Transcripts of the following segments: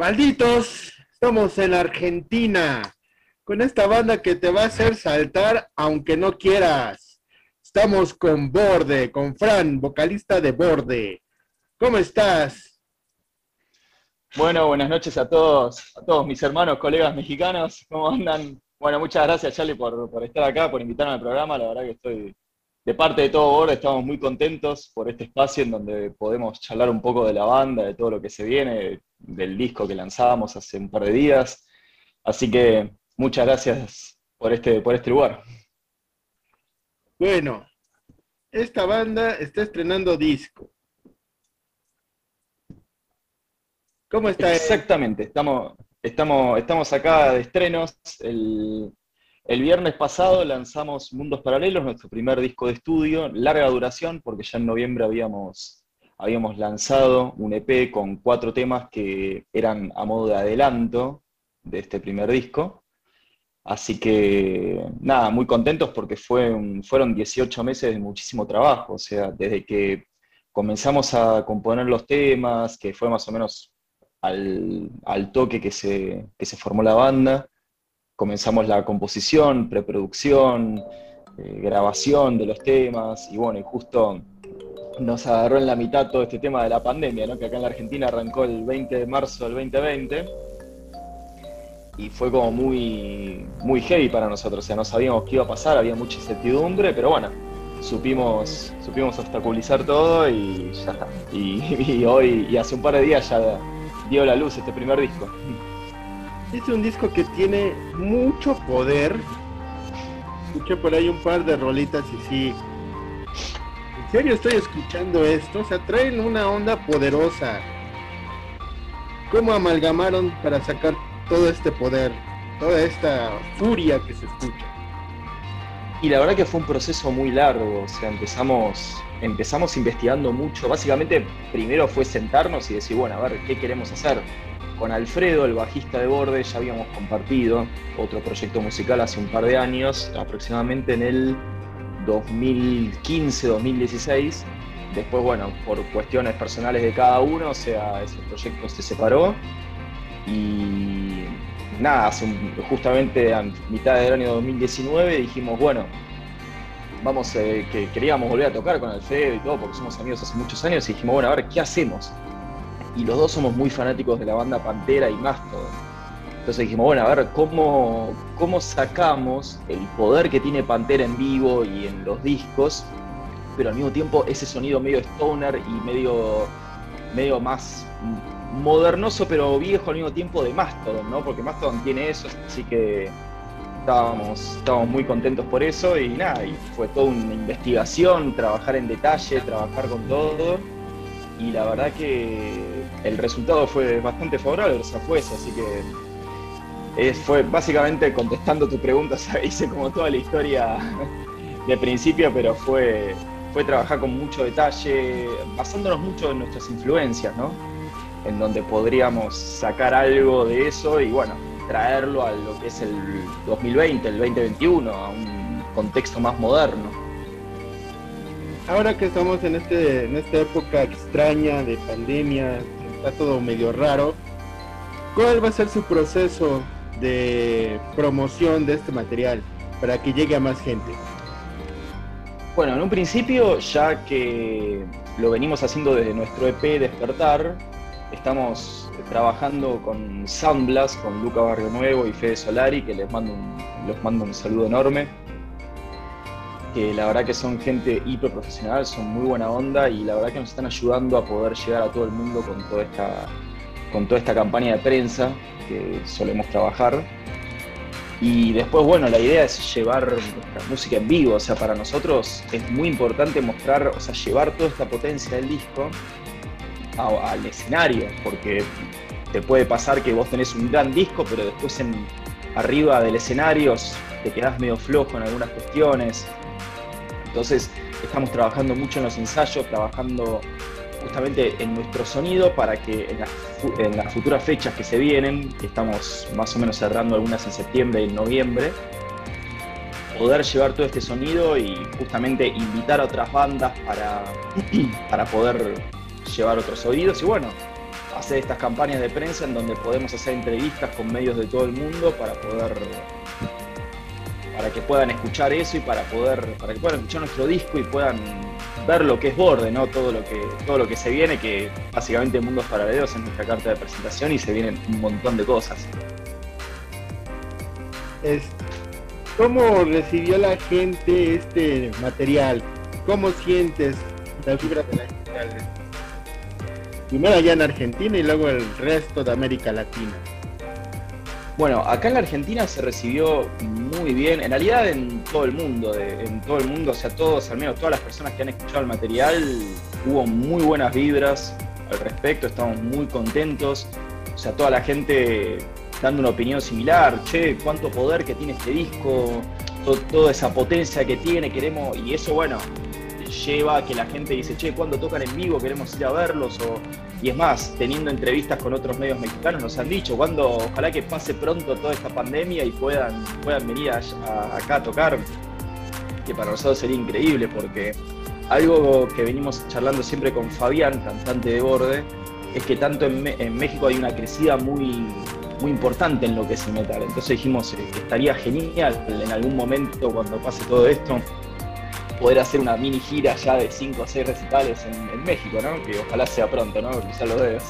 Malditos, estamos en Argentina con esta banda que te va a hacer saltar aunque no quieras. Estamos con Borde, con Fran, vocalista de Borde. ¿Cómo estás? Bueno, buenas noches a todos, a todos mis hermanos, colegas mexicanos. ¿Cómo andan? Bueno, muchas gracias Charlie por, por estar acá, por invitarme al programa. La verdad que estoy de parte de todo Borde, estamos muy contentos por este espacio en donde podemos charlar un poco de la banda, de todo lo que se viene, del disco que lanzábamos hace un par de días. Así que muchas gracias por este, por este lugar. Bueno, esta banda está estrenando disco. ¿Cómo está? Exactamente, estamos, estamos, estamos acá de estrenos. El, el viernes pasado lanzamos Mundos Paralelos, nuestro primer disco de estudio, larga duración, porque ya en noviembre habíamos, habíamos lanzado un EP con cuatro temas que eran a modo de adelanto de este primer disco. Así que nada, muy contentos porque fue fueron 18 meses de muchísimo trabajo, o sea, desde que comenzamos a componer los temas, que fue más o menos al, toque que se, que se formó la banda, comenzamos la composición, preproducción, eh, grabación de los temas, y bueno, y justo nos agarró en la mitad todo este tema de la pandemia, ¿no? que acá en la Argentina arrancó el 20 de marzo del 2020, y fue como muy, muy heavy para nosotros, o sea, no sabíamos qué iba a pasar, había mucha incertidumbre, pero bueno, supimos, supimos obstaculizar todo y ya está. Y, y hoy, y hace un par de días ya dio la luz este primer disco. Es un disco que tiene mucho poder. Escuché por ahí un par de rolitas y sí. En serio estoy escuchando esto. O sea, traen una onda poderosa. ¿Cómo amalgamaron para sacar todo este poder? Toda esta furia que se escucha. Y la verdad que fue un proceso muy largo. O sea, empezamos, empezamos investigando mucho. Básicamente, primero fue sentarnos y decir, bueno, a ver, ¿qué queremos hacer? con Alfredo, el bajista de Borde, ya habíamos compartido otro proyecto musical hace un par de años, aproximadamente en el 2015-2016. Después, bueno, por cuestiones personales de cada uno, o sea, ese proyecto se separó. Y nada, justamente a mitad del año 2019 dijimos, bueno, vamos, eh, que queríamos volver a tocar con Alfredo y todo, porque somos amigos hace muchos años, y dijimos, bueno, a ver, ¿qué hacemos? y los dos somos muy fanáticos de la banda Pantera y Mastodon. Entonces dijimos, bueno, a ver, ¿cómo, ¿cómo sacamos el poder que tiene Pantera en vivo y en los discos, pero al mismo tiempo ese sonido medio stoner y medio, medio más modernoso, pero viejo al mismo tiempo de Mastodon, ¿no? Porque Mastodon tiene eso, así que estábamos, estábamos muy contentos por eso y nada, y fue toda una investigación, trabajar en detalle, trabajar con todo y la verdad que el resultado fue bastante favorable, o sea, fue eso, así que fue básicamente contestando tu pregunta, hice como toda la historia de principio, pero fue, fue trabajar con mucho detalle, basándonos mucho en nuestras influencias, ¿no? En donde podríamos sacar algo de eso y bueno, traerlo a lo que es el 2020, el 2021, a un contexto más moderno ahora que estamos en, este, en esta época extraña de pandemia, está todo medio raro, ¿cuál va a ser su proceso de promoción de este material para que llegue a más gente? Bueno, en un principio, ya que lo venimos haciendo desde nuestro EP Despertar, estamos trabajando con Soundblast, con Luca Barrio Nuevo y Fede Solari, que les mando les mando un saludo enorme que la verdad que son gente hiper profesional, son muy buena onda y la verdad que nos están ayudando a poder llegar a todo el mundo con toda esta, con toda esta campaña de prensa que solemos trabajar. Y después, bueno, la idea es llevar nuestra música en vivo, o sea, para nosotros es muy importante mostrar, o sea, llevar toda esta potencia del disco al escenario, porque te puede pasar que vos tenés un gran disco, pero después en, arriba del escenario te quedás medio flojo en algunas cuestiones, entonces estamos trabajando mucho en los ensayos, trabajando justamente en nuestro sonido para que en las, futuras fechas que se vienen, que estamos más o menos cerrando algunas en septiembre y en noviembre, poder llevar todo este sonido y justamente invitar a otras bandas para, para poder llevar otros oídos y bueno, hacer estas campañas de prensa en donde podemos hacer entrevistas con medios de todo el mundo para poder para que puedan escuchar eso y para poder para que puedan escuchar nuestro disco y puedan ver lo que es Borde, ¿no? Todo lo que todo lo que se viene, que básicamente Mundos Paralelos es nuestra carta de presentación y se vienen un montón de cosas. ¿Cómo recibió la gente este material? ¿Cómo sientes la fibra de la? Primero allá en Argentina y luego el resto de América Latina. Bueno, acá en la Argentina se recibió muy bien, en realidad en todo el mundo, en todo el mundo, o sea, todos, al menos todas las personas que han escuchado el material, hubo muy buenas vibras al respecto, estamos muy contentos, o sea, toda la gente dando una opinión similar, che, cuánto poder que tiene este disco, toda esa potencia que tiene, queremos, y eso, bueno, lleva a que la gente dice, che, cuando tocan en vivo queremos ir a verlos, y es más, teniendo entrevistas con otros medios mexicanos nos han dicho, cuando, ojalá que pase pronto toda esta pandemia y puedan, puedan venir acá a tocar, que para nosotros sería increíble, porque algo que venimos charlando siempre con Fabián, cantante de Borde, es que tanto en, México hay una crecida muy, muy importante en lo que es el metal. Entonces dijimos que estaría genial en algún momento cuando pase todo esto poder hacer una mini gira ya de 5 o 6 recitales en, México, ¿no? Que ojalá sea pronto, ¿no? Ya lo ves.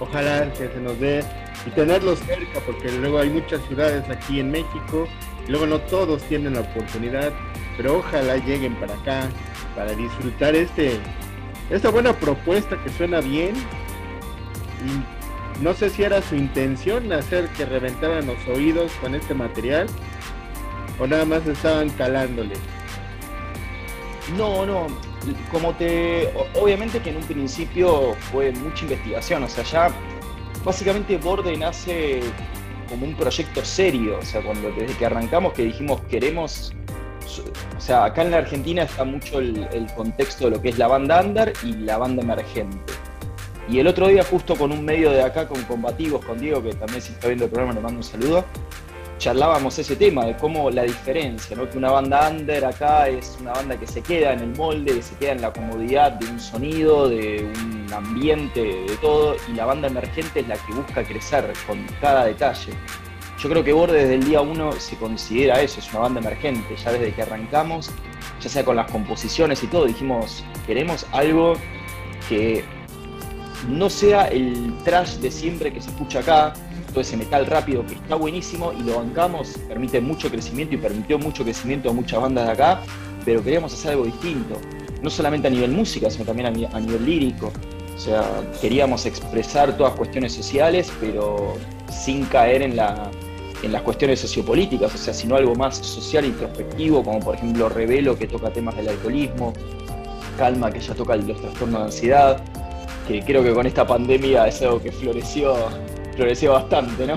Ojalá que se nos dé y tenerlos cerca, porque luego hay muchas ciudades aquí en México, y luego no todos tienen la oportunidad, pero ojalá lleguen para acá para disfrutar este esta buena propuesta que suena bien. Y no sé si era su intención hacer que reventaran los oídos con este material o nada más estaban calándole. No, no. Como te. Obviamente que en un principio fue mucha investigación. O sea, ya básicamente Borde nace como un proyecto serio. O sea, cuando desde que arrancamos que dijimos queremos. O sea, acá en la Argentina está mucho el, contexto de lo que es la banda under y la banda emergente. Y el otro día, justo con un medio de acá, con Combativos, con Diego, que también si está viendo el programa, le mando un saludo charlábamos ese tema de cómo la diferencia, ¿no? que una banda under acá es una banda que se queda en el molde, que se queda en la comodidad de un sonido, de un ambiente, de todo, y la banda emergente es la que busca crecer con cada detalle. Yo creo que Borde desde el día uno se considera eso, es una banda emergente, ya desde que arrancamos, ya sea con las composiciones y todo, dijimos, queremos algo que no sea el trash de siempre que se escucha acá, ese metal rápido que está buenísimo y lo bancamos, permite mucho crecimiento y permitió mucho crecimiento a muchas bandas de acá, pero queríamos hacer algo distinto, no solamente a nivel música, sino también a, nivel lírico. O sea, queríamos expresar todas cuestiones sociales, pero sin caer en, la, en las cuestiones sociopolíticas, o sea, sino algo más social, introspectivo, como por ejemplo Revelo, que toca temas del alcoholismo, Calma, que ya toca los trastornos de ansiedad, que creo que con esta pandemia es algo que floreció floreció bastante, ¿no?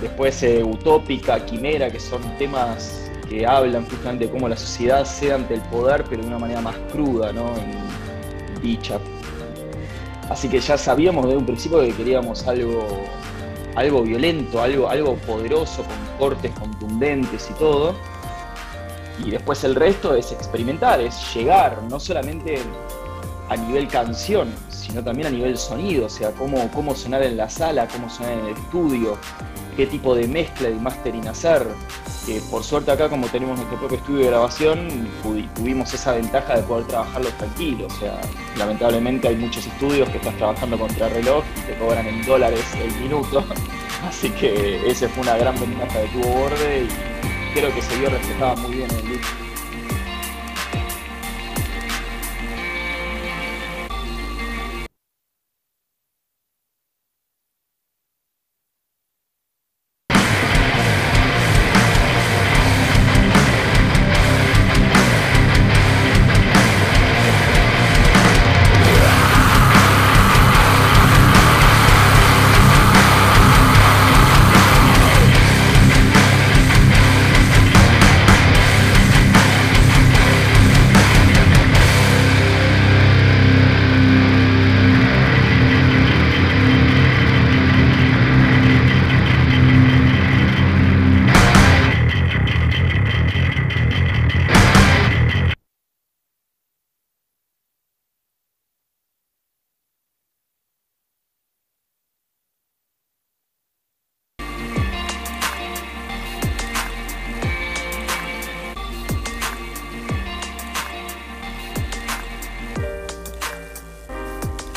Después eh, Utópica, Quimera, que son temas que hablan justamente de cómo la sociedad cede ante el poder, pero de una manera más cruda, ¿no? En dicha. Así que ya sabíamos desde un principio que queríamos algo, algo violento, algo, algo poderoso, con cortes contundentes y todo. Y después el resto es experimentar, es llegar, no solamente a nivel canción, sino también a nivel sonido, o sea, cómo, cómo sonar en la sala, cómo sonar en el estudio, qué tipo de mezcla y mastering hacer. Por suerte acá, como tenemos nuestro propio estudio de grabación, tuvimos esa ventaja de poder trabajarlos tranquilos. O sea, lamentablemente hay muchos estudios que estás trabajando contra reloj y te cobran en dólares el minuto. Así que esa fue una gran ventaja de tubo borde y creo que se vio reflejada muy bien en el disco.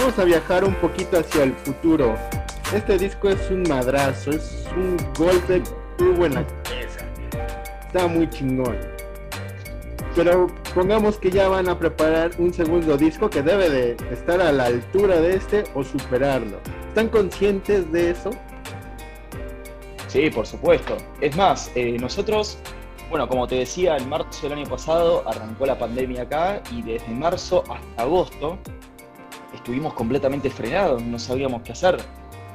Vamos a viajar un poquito hacia el futuro. Este disco es un madrazo, es un golpe tuvo en la cabeza. Está muy chingón. Pero pongamos que ya van a preparar un segundo disco que debe de estar a la altura de este o superarlo. ¿Están conscientes de eso? Sí, por supuesto. Es más, eh, nosotros, bueno, como te decía, en marzo del año pasado arrancó la pandemia acá y desde marzo hasta agosto estuvimos completamente frenados, no sabíamos qué hacer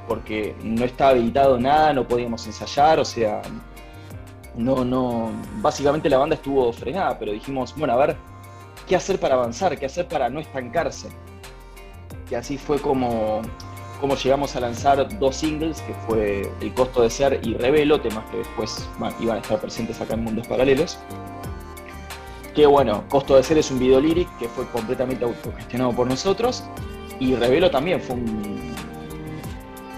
porque no estaba habilitado nada, no podíamos ensayar, o sea, no, no, básicamente la banda estuvo frenada, pero dijimos, bueno, a ver, ¿qué hacer para avanzar? ¿Qué hacer para no estancarse? Y así fue como cómo llegamos a lanzar dos singles, que fue El costo de ser y Revelo, temas que después iban a estar presentes acá en Mundos Paralelos. Que bueno, Costo de ser es un video lyric que fue completamente autogestionado por nosotros y Revelo también fue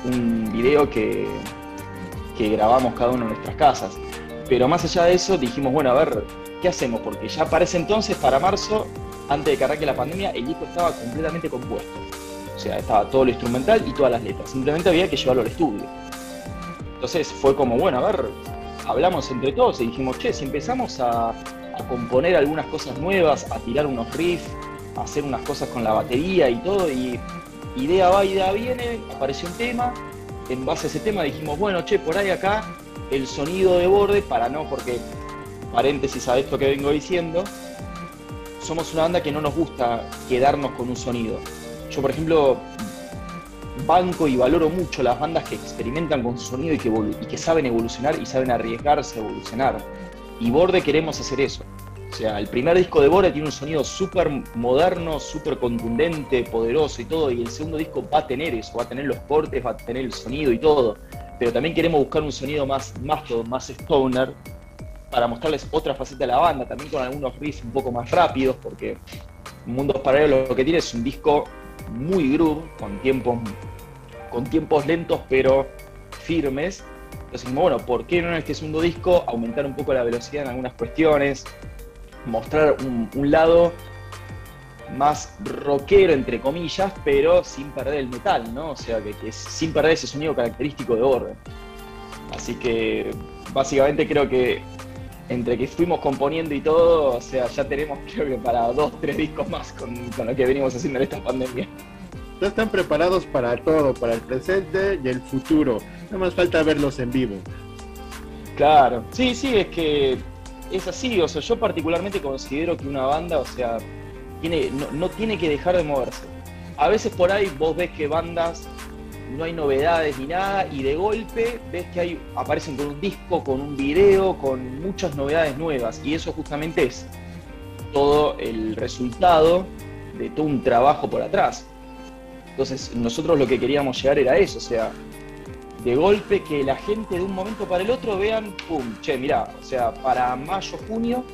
un, video que, que grabamos cada uno en nuestras casas. Pero más allá de eso dijimos, bueno, a ver, ¿qué hacemos? Porque ya para ese entonces, para marzo, antes de que arranque la pandemia, el disco estaba completamente compuesto. O sea, estaba todo lo instrumental y todas las letras. Simplemente había que llevarlo al estudio. Entonces fue como, bueno, a ver, hablamos entre todos y dijimos, che, si empezamos a, componer algunas cosas nuevas, a tirar unos riffs, a hacer unas cosas con la batería y todo, y idea va, idea viene, apareció un tema, en base a ese tema dijimos, bueno, che, por ahí acá el sonido de borde, para no, porque, paréntesis a esto que vengo diciendo, somos una banda que no nos gusta quedarnos con un sonido yo, por ejemplo, banco y valoro mucho las bandas que experimentan con su sonido y que, y que saben evolucionar y saben arriesgarse a evolucionar. Y Borde queremos hacer eso. O sea, el primer disco de Borde tiene un sonido súper moderno, súper contundente, poderoso y todo, y el segundo disco va a tener eso, va a tener los cortes, va a tener el sonido y todo. Pero también queremos buscar un sonido más todo más stoner, para mostrarles otra faceta de la banda, también con algunos riffs un poco más rápidos, porque Mundos Paralelos lo que tiene es un disco muy groove, con tiempos, con tiempos lentos pero firmes. Entonces, bueno, ¿por qué no en este segundo disco aumentar un poco la velocidad en algunas cuestiones? Mostrar un, lado más rockero, entre comillas, pero sin perder el metal, ¿no? O sea, que, sin perder ese sonido característico de Orden. Así que básicamente creo que entre que fuimos componiendo y todo, o sea, ya tenemos creo que para dos, tres discos más con, lo que venimos haciendo en esta pandemia. Ya están preparados para todo, para el presente y el futuro. Nada más falta verlos en vivo. Claro, sí, sí, es que es así. O sea, yo particularmente considero que una banda, o sea, tiene, no, no tiene que dejar de moverse. A veces por ahí vos ves que bandas no hay novedades ni nada, y de golpe ves que hay, aparecen con un disco, con un video, con muchas novedades nuevas, y eso justamente es todo el resultado de todo un trabajo por atrás. Entonces, nosotros lo que queríamos llegar era eso, o sea, de golpe que la gente de un momento para el otro vean, pum, che, mirá, o sea, para mayo, junio,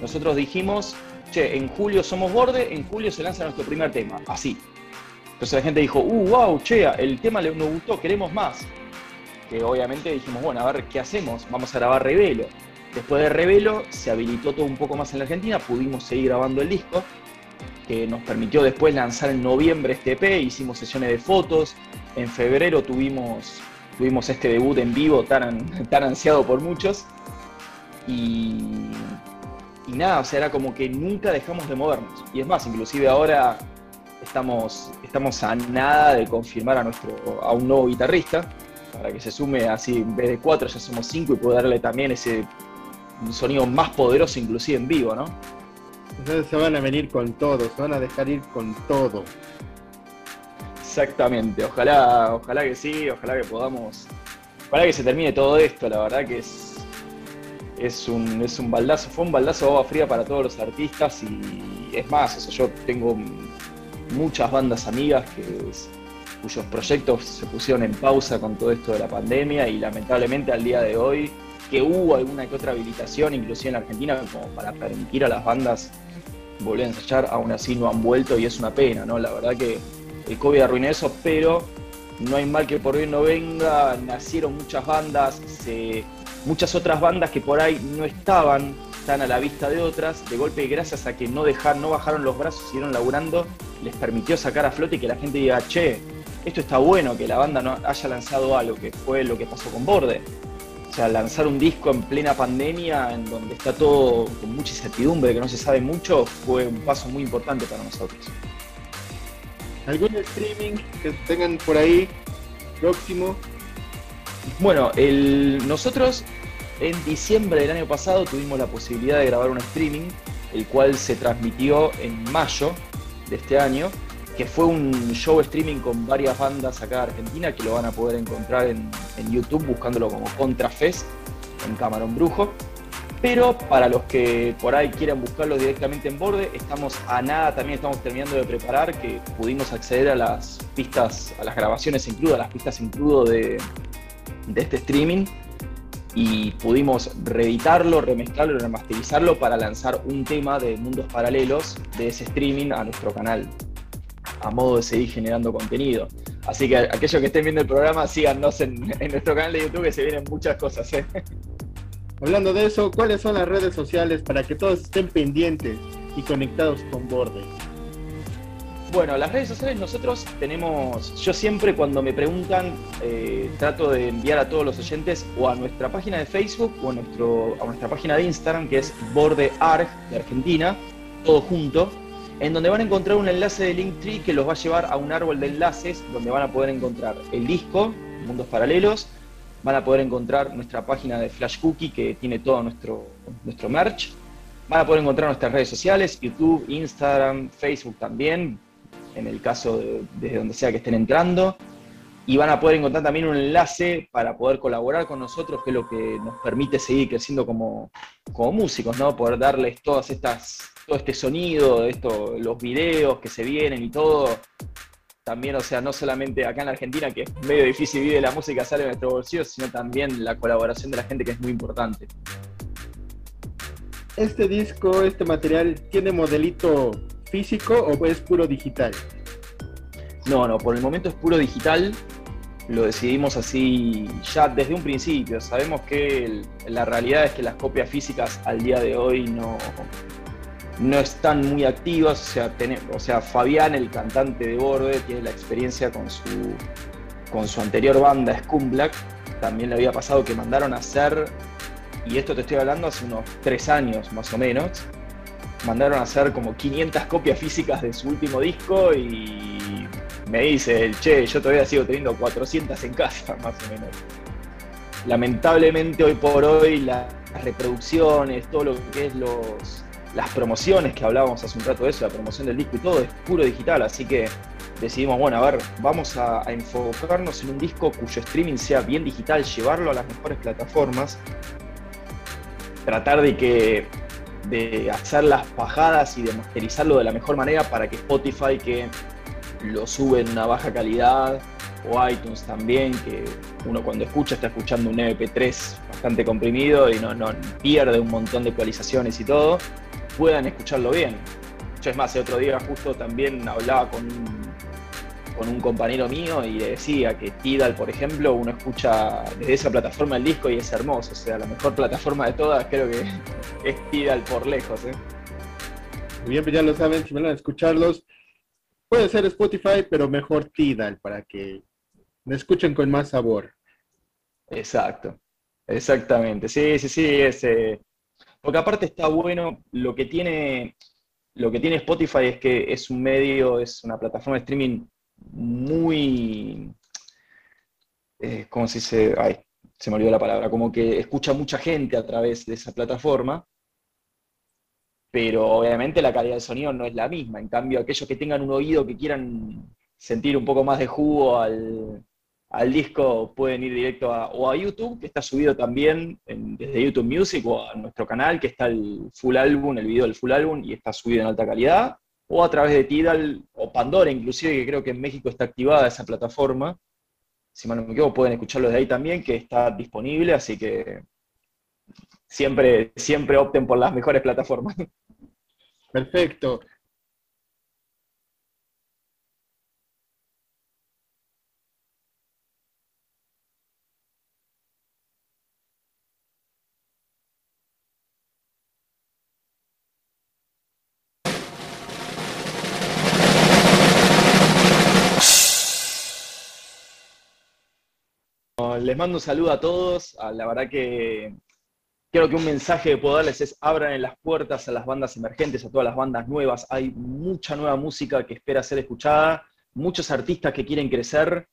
nosotros dijimos, che, en julio somos borde, en julio se lanza nuestro primer tema, así, entonces la gente dijo, uh, wow, che, el tema nos gustó, queremos más. Que obviamente dijimos, bueno, a ver qué hacemos, vamos a grabar Revelo. Después de Revelo se habilitó todo un poco más en la Argentina, pudimos seguir grabando el disco, que nos permitió después lanzar en noviembre este EP, hicimos sesiones de fotos, en febrero tuvimos, tuvimos este debut en vivo tan, tan ansiado por muchos, y, y nada, o sea, era como que nunca dejamos de movernos. Y es más, inclusive ahora estamos, estamos a nada de confirmar a, nuestro, a un nuevo guitarrista, para que se sume así, en vez de cuatro ya somos cinco y pueda darle también ese sonido más poderoso inclusive en vivo, ¿no? Entonces se van a venir con todo, se van a dejar ir con todo. Exactamente, ojalá, ojalá que sí, ojalá que podamos, ojalá que se termine todo esto, la verdad que es, es un, es un baldazo, fue un baldazo de agua fría para todos los artistas y es más, eso yo tengo muchas bandas amigas que, cuyos proyectos se pusieron en pausa con todo esto de la pandemia y lamentablemente al día de hoy que hubo alguna que otra habilitación, inclusive en Argentina, como para permitir a las bandas volver a ensayar, aún así no han vuelto y es una pena, ¿no? La verdad que el COVID arruinó eso, pero no hay mal que por hoy no venga, nacieron muchas bandas, muchas otras bandas que por ahí no estaban están a la vista de otras, de golpe gracias a que no, dejar, no bajaron los brazos, siguieron laburando, les permitió sacar a flote y que la gente diga, che, esto está bueno, que la banda haya lanzado algo, que fue lo que pasó con Borde. O sea, lanzar un disco en plena pandemia, en donde está todo con mucha incertidumbre, que no se sabe mucho, fue un paso muy importante para nosotros. ¿Algún streaming que tengan por ahí próximo? Bueno, nosotros en diciembre del año pasado tuvimos la posibilidad de grabar un streaming, el cual se transmitió en mayo de este año, que fue un show streaming con varias bandas acá de Argentina que lo van a poder encontrar en, YouTube buscándolo como Contrafest en Camarón Brujo. Pero para los que por ahí quieran buscarlo directamente en borde, estamos a nada, también estamos terminando de preparar que pudimos acceder a las pistas, a las grabaciones en crudo, a las pistas en de, de este streaming y pudimos reeditarlo, remezclarlo, remasterizarlo para lanzar un tema de mundos paralelos de ese streaming a nuestro canal, a modo de seguir generando contenido. Así que aquellos que estén viendo el programa, síganos en, nuestro canal de YouTube que se vienen muchas cosas. ¿eh? Hablando de eso, ¿cuáles son las redes sociales para que todos estén pendientes y conectados con Borde? Bueno, las redes sociales nosotros tenemos, yo siempre cuando me preguntan, eh, trato de enviar a todos los oyentes o a nuestra página de Facebook o a, nuestro, a nuestra página de Instagram, que es BordeArg de Argentina, todo junto, en donde van a encontrar un enlace de Linktree que los va a llevar a un árbol de enlaces donde van a poder encontrar el disco, Mundos Paralelos, van a poder encontrar nuestra página de Flash Cookie que tiene todo nuestro, nuestro merch, van a poder encontrar nuestras redes sociales, YouTube, Instagram, Facebook también, en el caso de, desde donde sea que estén entrando. Y van a poder encontrar también un enlace para poder colaborar con nosotros, que es lo que nos permite seguir creciendo como, como músicos, ¿no? Poder darles todas estas, todo este sonido, esto, los videos que se vienen y todo. También, o sea, no solamente acá en Argentina, que es medio difícil vivir la música sale de nuestro bolsillo, sino también la colaboración de la gente que es muy importante. Este disco, este material, ¿tiene modelito físico o es puro digital? No, no, por el momento es puro digital. Lo decidimos así ya desde un principio. Sabemos que la realidad es que las copias físicas al día de hoy no, no están muy activas. O sea, o sea, Fabián, el cantante de Borde, tiene la experiencia con su, con su anterior banda, Scum Black. También le había pasado que mandaron a hacer, y esto te estoy hablando hace unos tres años más o menos, mandaron a hacer como 500 copias físicas de su último disco y me dice el che, yo todavía sigo teniendo 400 en casa, más o menos. Lamentablemente hoy por hoy las reproducciones, todo lo que es los, las promociones que hablábamos hace un rato de eso, la promoción del disco y todo es puro digital, así que decidimos, bueno, a ver, vamos a enfocarnos en un disco cuyo streaming sea bien digital, llevarlo a las mejores plataformas, tratar de que de hacer las bajadas y de masterizarlo de la mejor manera para que Spotify, que lo sube en una baja calidad, o iTunes también, que uno cuando escucha está escuchando un MP3 bastante comprimido y no, no pierde un montón de actualizaciones y todo, puedan escucharlo bien. Yo es más, el otro día justo también hablaba con un con un compañero mío y le decía que Tidal, por ejemplo, uno escucha desde esa plataforma el disco y es hermoso. O sea, la mejor plataforma de todas creo que es Tidal por lejos. ¿eh? Bien, pues ya lo saben, si van a escucharlos, puede ser Spotify, pero mejor Tidal para que me escuchen con más sabor. Exacto, exactamente. Sí, sí, sí. Es, porque aparte está bueno, lo que tiene lo que tiene Spotify es que es un medio, es una plataforma de streaming muy, eh, ¿cómo se dice? Ay, se me olvidó la palabra, como que escucha mucha gente a través de esa plataforma, pero obviamente la calidad del sonido no es la misma. En cambio, aquellos que tengan un oído que quieran sentir un poco más de jugo al, disco pueden ir directo a, o a YouTube, que está subido también desde YouTube Music, o a nuestro canal, que está el full álbum, el video del full álbum, y está subido en alta calidad o a través de Tidal o Pandora, inclusive, que creo que en México está activada esa plataforma. Si mal no me equivoco, pueden escucharlo de ahí también, que está disponible, así que siempre, siempre opten por las mejores plataformas. Perfecto. Ah, les mando un saludo a todos. Ah, la verdad que creo que un mensaje que puedo darles es abran las puertas a las bandas emergentes, a todas las bandas nuevas. Hay mucha nueva música que espera ser escuchada, muchos artistas que quieren crecer.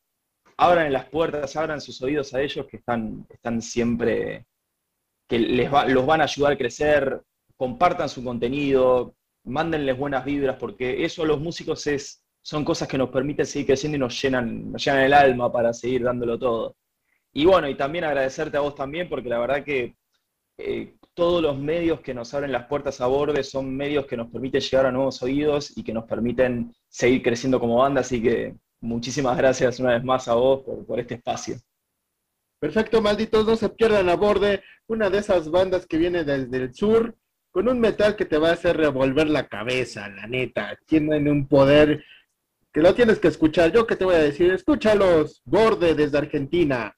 Abran las puertas, abran sus oídos a ellos que están, están siempre, que les los van a ayudar a crecer. Compartan su contenido, mándenles buenas vibras, porque eso a los músicos es, son cosas que nos permiten seguir creciendo y nos llenan, nos llenan el alma para seguir dándolo todo. Y bueno, y también agradecerte a vos también, porque la verdad que eh, todos los medios que nos abren las puertas a borde son medios que nos permiten llegar a nuevos oídos y que nos permiten seguir creciendo como banda, así que muchísimas gracias una vez más a vos por, por este espacio. Perfecto, malditos, no se pierdan a borde, una de esas bandas que viene desde el sur, con un metal que te va a hacer revolver la cabeza, la neta. Tienen un poder que lo tienes que escuchar. Yo que te voy a decir, escúchalos, Borde desde Argentina.